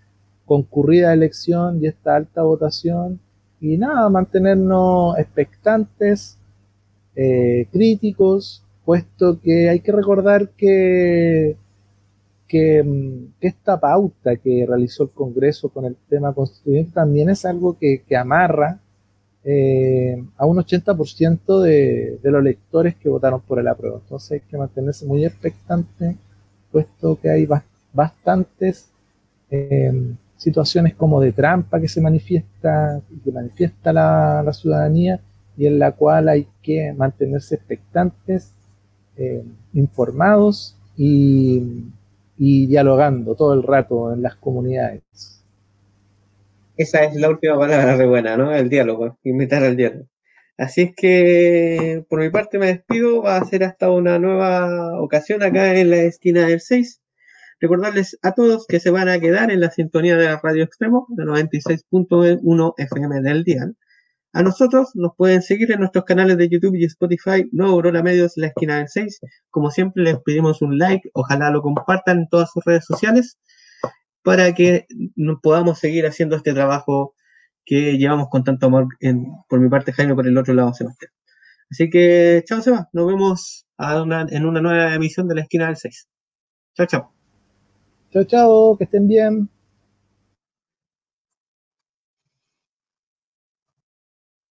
concurrida elección y esta alta votación. Y nada, mantenernos expectantes, eh, críticos, puesto que hay que recordar que, que, mm, esta pauta que realizó el Congreso con el tema constituyente también es algo que, que amarra eh, a un 80% de, de, los lectores que votaron por el apruebo. Entonces hay que mantenerse muy expectante, puesto que hay bastantes eh, situaciones como de trampa que se manifiesta, que manifiesta la, ciudadanía y en la cual hay que mantenerse expectantes, eh, informados y, y dialogando todo el rato en las comunidades esa es la última palabra de buena, ¿no? El diálogo, invitar al diálogo. Así es que por mi parte me despido, va a ser hasta una nueva ocasión acá en la esquina del 6. Recordarles a todos que se van a quedar en la sintonía de la Radio Extremo, de 96.1 FM del día. A nosotros nos pueden seguir en nuestros canales de YouTube y Spotify, Nuevo Aurora Medios, la esquina del 6. Como siempre les pedimos un like, ojalá lo compartan en todas sus redes sociales para que podamos seguir haciendo este trabajo que llevamos con tanto amor por mi parte, Jaime, por el otro lado, Sebastián. Así que, chao, Seba. Nos vemos en una nueva emisión de la esquina del 6. Chao, chao. Chao, chao. Que estén bien.